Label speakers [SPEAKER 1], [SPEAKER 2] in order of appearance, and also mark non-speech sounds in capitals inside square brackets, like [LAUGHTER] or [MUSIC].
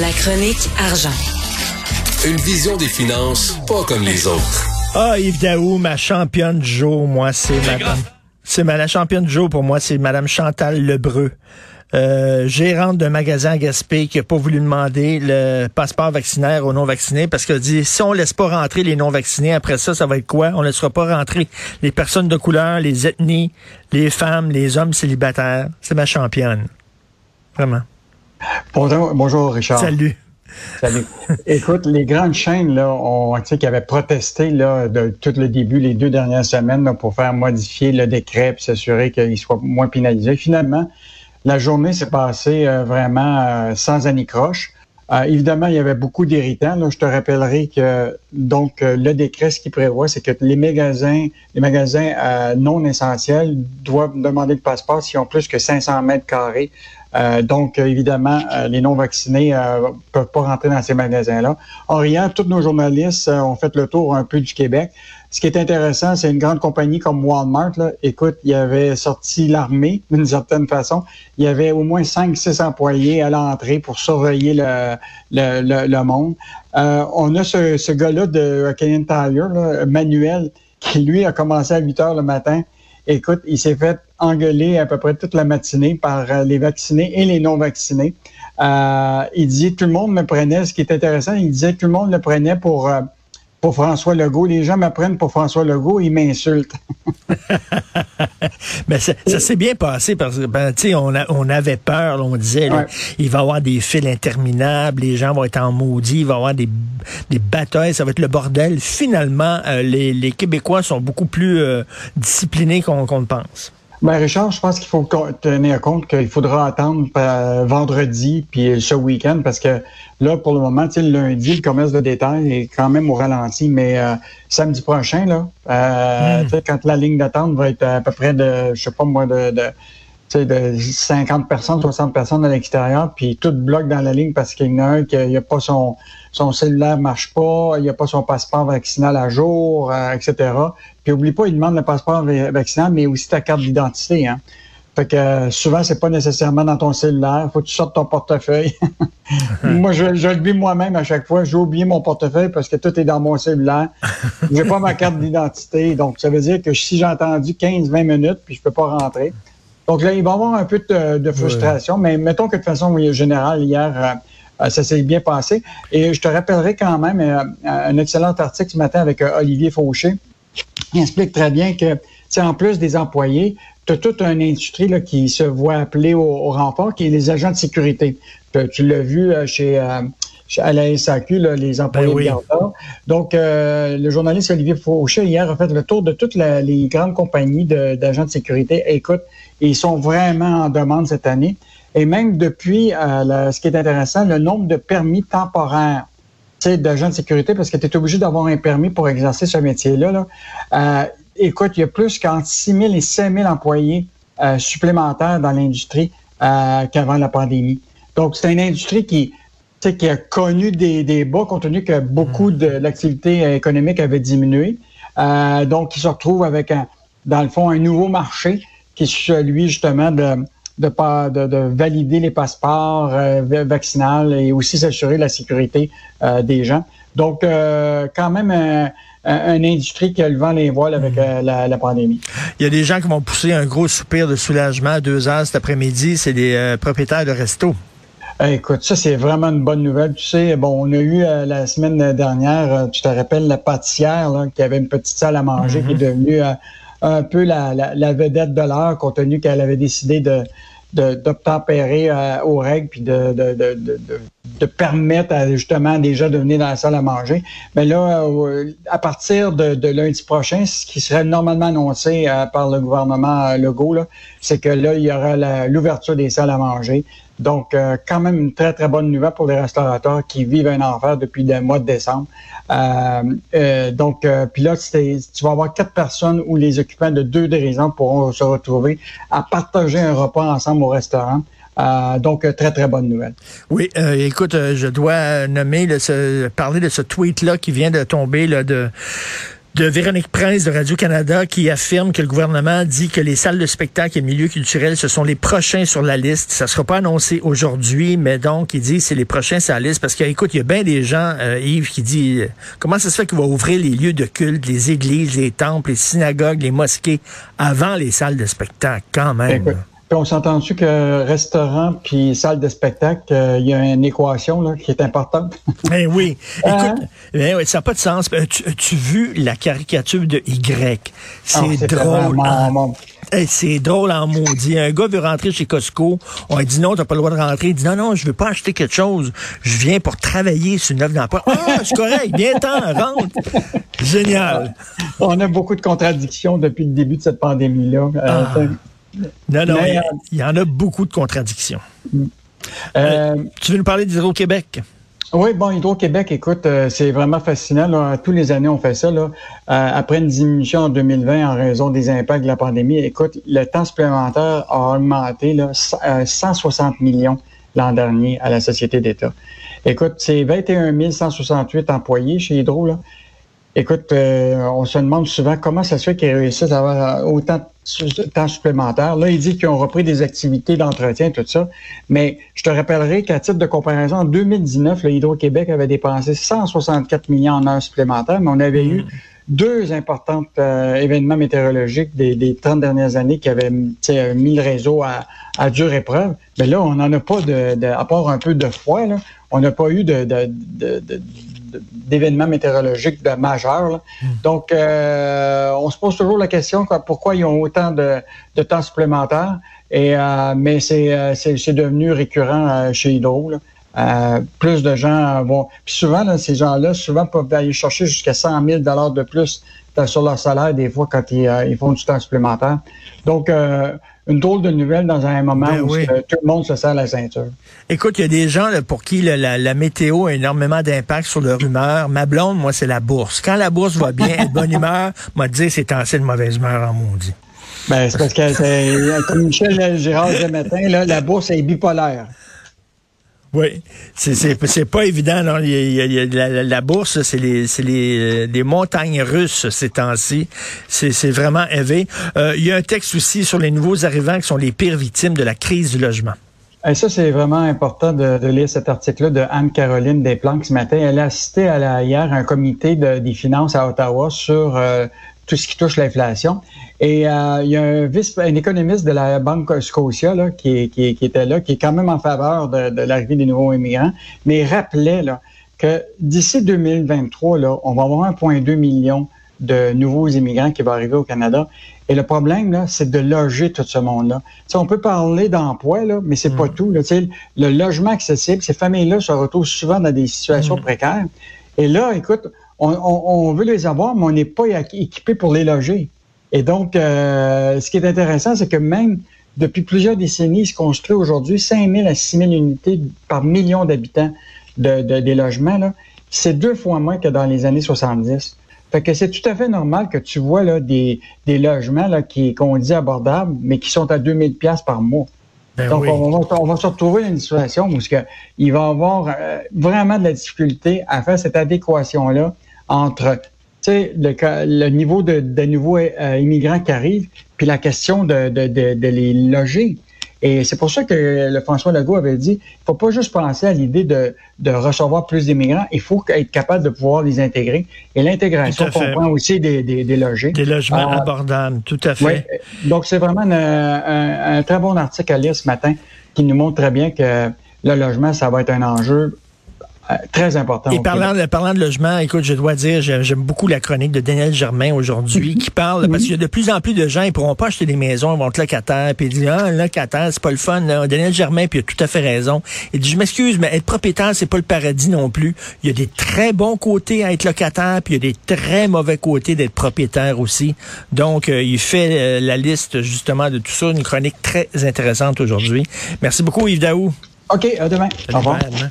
[SPEAKER 1] La chronique argent.
[SPEAKER 2] Une vision des finances pas comme les autres.
[SPEAKER 3] Ah, Yves Daou, ma championne du jour, moi, c'est madame. C'est ma la championne du jour pour moi, c'est madame Chantal Lebreu. Euh, gérante d'un magasin à Gaspé qui a pas voulu demander le passeport vaccinaire aux non-vaccinés parce qu'elle dit si on laisse pas rentrer les non-vaccinés, après ça, ça va être quoi? On laissera pas rentrer les personnes de couleur, les ethnies, les femmes, les hommes célibataires. C'est ma championne. Vraiment.
[SPEAKER 4] Bonjour, bonjour Richard.
[SPEAKER 3] Salut.
[SPEAKER 4] Salut. Écoute, les grandes chaînes là, ont, tu sais, qui avaient protesté là, de tout le début, les deux dernières semaines, là, pour faire modifier le décret et s'assurer qu'il soit moins pénalisé. Finalement, la journée s'est passée euh, vraiment euh, sans anicroche. Euh, évidemment, il y avait beaucoup d'irritants. Je te rappellerai que donc le décret, ce qui prévoit, c'est que les magasins, les magasins non essentiels doivent demander le passeport s'ils ont plus que 500 mètres carrés euh, donc, évidemment, euh, les non-vaccinés euh, peuvent pas rentrer dans ces magasins-là. Or, hier, tous nos journalistes ont fait le tour un peu du Québec. Ce qui est intéressant, c'est une grande compagnie comme Walmart. Là. Écoute, il y avait sorti l'armée [LAUGHS] d'une certaine façon. Il y avait au moins 5-6 employés à l'entrée pour surveiller le, le, le, monde. on a ce, ce gars-là de Canadian Tire, Manuel, qui lui a commencé à 8 heures le matin Écoute, il s'est fait engueuler à peu près toute la matinée par euh, les vaccinés et les non-vaccinés. Euh, il dit tout le monde me prenait, ce qui est intéressant, il disait tout le monde le prenait pour euh, pour François Legault. Les gens me prennent pour François Legault, ils m'insultent. [LAUGHS]
[SPEAKER 3] Mais ça, s'est bien passé parce que, ben, tu sais, on, on avait peur, on disait, il va y avoir des fils interminables, les gens vont être en maudit, il va y avoir des, des batailles, ça va être le bordel. Finalement, euh, les, les, Québécois sont beaucoup plus euh, disciplinés qu'on le pense.
[SPEAKER 4] Ben Richard, je pense qu'il faut tenir compte qu'il faudra attendre euh, vendredi puis ce week-end parce que là, pour le moment, le lundi, le commerce de détail est quand même au ralenti, mais euh, samedi prochain, là, euh, hmm. quand la ligne d'attente va être à peu près de, je sais pas moi, de, de de 50 personnes, 60 personnes à l'extérieur, puis tout bloque dans la ligne parce qu'il y en a un qui n'a pas son, son cellulaire marche pas, il n'a pas son passeport vaccinal à jour, euh, etc. Puis oublie pas, il demande le passeport vaccinal, mais aussi ta carte d'identité. Hein. Fait que euh, souvent, c'est pas nécessairement dans ton cellulaire. Faut que tu sortes ton portefeuille. [LAUGHS] moi, je, je le vis moi-même à chaque fois. J'ai oublié mon portefeuille parce que tout est dans mon cellulaire. J'ai pas ma carte d'identité. Donc, ça veut dire que si j'ai entendu 15-20 minutes, puis je peux pas rentrer, donc là, il va y avoir un peu de, frustration, mais mettons que de façon générale, hier, euh, euh, ça s'est bien passé. Et je te rappellerai quand même euh, un excellent article ce matin avec Olivier Fauché. Il explique très bien que, en plus des employés, tu as toute une industrie là, qui se voit appeler au, renfort, qui est les agents de sécurité. Tu, l'as vu chez à la SAQ, les employés ben de Donc, le journaliste Olivier Fauché, hier, a fait le tour de toutes les grandes compagnies d'agents de, sécurité. écoute, ils sont vraiment en demande cette année. Et même depuis, euh, ce qui est intéressant, le nombre de permis temporaires d'agents de sécurité, parce que tu es obligé d'avoir un permis pour exercer ce métier-là. Là. Euh, écoute, il y a plus qu'entre 6 000 et 5 000 employés euh, supplémentaires dans l'industrie qu'avant la pandémie. Donc, c'est une industrie qui, qui a connu des, des bas, compte tenu que beaucoup de l'activité économique avait diminué. donc, ils se retrouvent avec, un, dans le fond, un nouveau marché qui est celui justement de de, de, de valider les passeports euh, vaccinaux et aussi s'assurer la sécurité euh, des gens. Donc, euh, quand même, un, une industrie qui a le vent les voiles avec mhm. la, pandémie.
[SPEAKER 3] Il y a des gens qui vont pousser un gros soupir de soulagement à deux heures cet après-midi. C'est des propriétaires de restos.
[SPEAKER 4] Écoute, ça, c'est vraiment une bonne nouvelle. Tu sais, bon, on a eu la semaine dernière, tu te rappelles, la pâtissière là, qui avait une petite salle à manger qui est mhm. devenue un peu la, la, vedette de l'heure, compte tenu qu'elle avait décidé de d'obtempérer euh, aux règles puis de, de, de, de, permettre à, justement déjà de venir dans la salle à manger. Mais là, euh, à partir de, lundi prochain, ce qui serait normalement annoncé euh, par le gouvernement Legault, c'est que là, il y aura l'ouverture des salles à manger. Donc, euh, quand même une très, très bonne nouvelle pour les restaurateurs qui vivent un enfer depuis le mois de décembre. Euh, euh, donc, puis là, tu vas avoir quatre personnes où les occupants de deux dirigeants pourront se retrouver à partager un repas ensemble au restaurant. Donc, très, très bonne nouvelle.
[SPEAKER 3] Oui, écoute, je dois nommer, le, parler de ce tweet-là qui vient de tomber là, de de Véronique Prince de Radio-Canada qui affirme que le gouvernement dit que les salles de spectacle et milieux culturels, ce sont les prochains sur la liste. Ça sera pas annoncé aujourd'hui, mais donc, il dit c'est les prochains sur la liste parce qu'écoute, il y a bien des gens, euh, Yves, qui dit euh, comment ça se fait qu'il va ouvrir les lieux de culte, les églises, les temples, les synagogues, les mosquées avant les salles de spectacle, quand même.
[SPEAKER 4] Puis on s'entend-tu que restaurant puis salle de spectacle, euh, il y a une équation là, qui est importante? [LAUGHS]
[SPEAKER 3] Eh oui. Hein? Écoute, eh oui, ça n'a pas de sens. Tu as-tu vu la caricature de Y? C'est
[SPEAKER 4] Ah,
[SPEAKER 3] drôle. Eh, c'est drôle en maudit. Un gars veut rentrer chez Costco. On a dit non, t'as pas le droit de rentrer. Il dit non, non, je veux pas acheter quelque chose. Je viens pour travailler sur une œuvre d'emploi. Ah, [LAUGHS] c'est correct. Viens ten rentre. Génial.
[SPEAKER 4] On a beaucoup de contradictions depuis le début de cette pandémie-là. Euh,
[SPEAKER 3] Ah. Non, non,
[SPEAKER 4] Mais,
[SPEAKER 3] il y-
[SPEAKER 4] euh,
[SPEAKER 3] en a beaucoup de contradictions.
[SPEAKER 4] euh,
[SPEAKER 3] Tu veux nous parler d'Hydro-Québec?
[SPEAKER 4] Oui, bon, Hydro-Québec, écoute, euh, c'est vraiment fascinant. Là. Tous les années, on fait ça. Là. Euh, après une diminution en 2020 en raison des impacts de la pandémie, écoute, le temps supplémentaire a augmenté là, c- euh, 160 millions l'an dernier à la Société d'État. Écoute, c'est 21 168 employés chez Hydro. Là. Écoute, euh, on se demande souvent comment ça se fait qu'ils réussissent à avoir euh, autant de temps supplémentaire. Là, il dit qu'ils ont repris des activités d'entretien, tout ça. Mais je te rappellerai qu'à titre de comparaison, en 2019, le Hydro-Québec avait dépensé 164 millions en heures supplémentaires, mais on avait eu deux importants euh, événements météorologiques des, des 30 dernières années qui avaient sais, mis le réseau à, à dure épreuve. Mais là, on n'en a pas de, de, à part un peu de froid, là, on n'a pas eu de, de, de, de d'événements météorologiques de majeurs. là. Donc, euh, on se pose toujours la question quoi, pourquoi ils ont autant de, de temps supplémentaire. Et euh, mais c'est euh, c'est c'est devenu récurrent euh, chez Hydro. là. Euh, plus de gens vont. Puis souvent, là, ces gens-là, souvent peuvent aller chercher jusqu'à 100 000 dollars de plus euh, sur leur salaire des fois quand ils, euh, ils font du temps supplémentaire. Donc, euh, une drôle de nouvelle dans un moment
[SPEAKER 3] Ben
[SPEAKER 4] où
[SPEAKER 3] oui.
[SPEAKER 4] ce tout le monde se serre la ceinture.
[SPEAKER 3] Écoute, il y a des gens là, pour qui là, la, la météo a énormément d'impact sur leur humeur. Ma blonde, moi, c'est la bourse. Quand la bourse va bien, elle bonne humeur, [LAUGHS] m'a dit c'est assez de mauvaise humeur en maudit.
[SPEAKER 4] Ben, c'est parce que, comme Michel Girard le matin, là, la bourse est bipolaire.
[SPEAKER 3] Oui, c'est pas évident. La, bourse, c'est les c'est les, euh, des montagnes russes ces temps-ci. C'est vraiment élevé. Euh, il y a un texte aussi sur les nouveaux arrivants qui sont les pires victimes de la crise du logement.
[SPEAKER 4] Et ça, c'est vraiment important de, lire cet article-là de Anne-Caroline Desplanques ce matin. Elle a assisté hier à un comité de- des finances à Ottawa sur euh, tout ce qui touche l'inflation. Et euh, il y a un, vice, un économiste de la Banque Scotia là, qui, qui, était là, qui est quand même en faveur de, de l'arrivée des nouveaux immigrants, mais il rappelait là, que d'ici 2023, là, on va avoir 1,2 million de nouveaux immigrants qui vont arriver au Canada. Et le problème, là, c'est de loger tout ce monde-là. On peut parler d'emploi, là, mais c'est pas tout. Là. Tu sais, le logement accessible, ces familles-là se retrouvent souvent dans des situations précaires. Et là, écoute, on, on- on veut les avoir, mais on n'est pas équipé pour les loger. Et donc, euh, ce qui est intéressant, c'est que même depuis plusieurs décennies, il se construit aujourd'hui 5 000 à 6 000 unités par million d'habitants de, de- des logements. là. C'est deux fois moins que dans les années 70. Fait que c'est tout à fait normal que tu vois là, des, des logements là, qui, qu'on dit abordables, mais qui sont à 2000 pièces par mois.
[SPEAKER 3] Ben
[SPEAKER 4] Donc,
[SPEAKER 3] oui.
[SPEAKER 4] on, va, on va se retrouver dans une situation où il va y avoir euh, vraiment de la difficulté à faire cette adéquation-là entre le, niveau de, de nouveaux euh, immigrants qui arrivent, puis la question de, de, de, de les loger. Et c'est pour ça que le François Legault avait dit, il faut pas juste penser à l'idée de, de recevoir plus d'immigrants, il faut être capable de pouvoir les intégrer. Et l'intégration comprend aussi des, des, des logés.
[SPEAKER 3] Des logements
[SPEAKER 4] Ah,
[SPEAKER 3] abordables, tout à fait.
[SPEAKER 4] Donc, c'est vraiment une- un, un très bon article à lire ce matin qui nous montre très bien que le logement, ça va être un enjeu euh, très important.
[SPEAKER 3] Et parlant de, parlant de logement, écoute, je dois dire, j'aime beaucoup la chronique de Daniel Germain aujourd'hui qui parle, parce qu'il y a de plus en plus de gens, ils pourront pas acheter des maisons, ils vont être locataires, puis ils disent, ah, locataire, c'est pas le fun. là. Daniel Germain, puis il a tout à fait raison. Il dit, je m'excuse, mais être propriétaire, c'est pas le paradis non plus. Il y a des très bons côtés à être locataire, puis il y a des très mauvais côtés d'être propriétaire aussi. Donc, euh, il fait euh, la liste, justement, de tout ça, une chronique très intéressante aujourd'hui. Merci beaucoup, Yves Daou.
[SPEAKER 4] OK, à demain. Au revoir.
[SPEAKER 3] Bye.